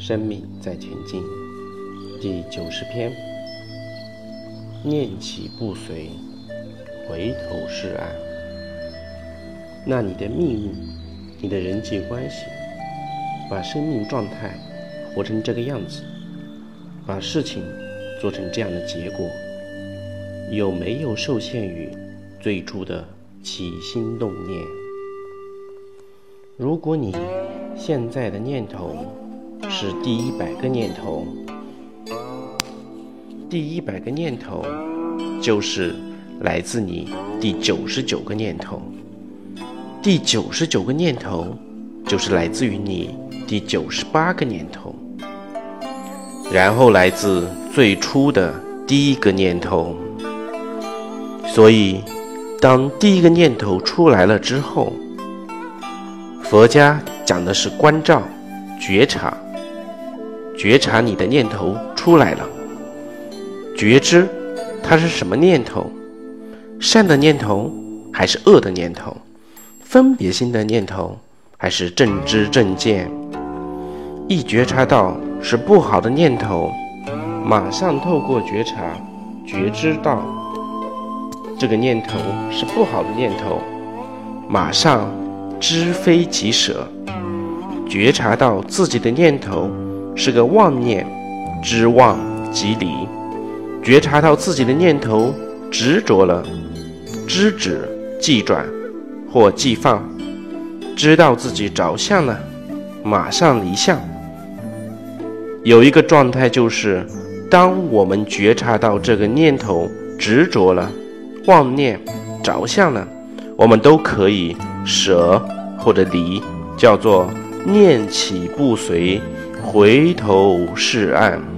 生命在前进，第九十篇。念起不随，回头是岸。那你的命运，你的人际关系，把生命状态活成这个样子，把事情做成这样的结果，有没有受限于最初的起心动念？如果你现在的念头，是第一百个念头，第一百个念头就是来自你第九十九个念头，第九十九个念头就是来自于你第九十八个念头，然后来自最初的第一个念头。所以，当第一个念头出来了之后，佛家讲的是关照、觉察。觉察你的念头出来了，觉知它是什么念头，善的念头还是恶的念头，分别心的念头还是正知正见。一觉察到是不好的念头，马上透过觉察觉知到这个念头是不好的念头，马上知非即舍，觉察到自己的念头。是个妄念，知妄即离，觉察到自己的念头执着了，知止即转或即放，知道自己着相了，马上离相。有一个状态就是，当我们觉察到这个念头执着了，妄念着相了，我们都可以舍或者离，叫做念起不随。回头是岸。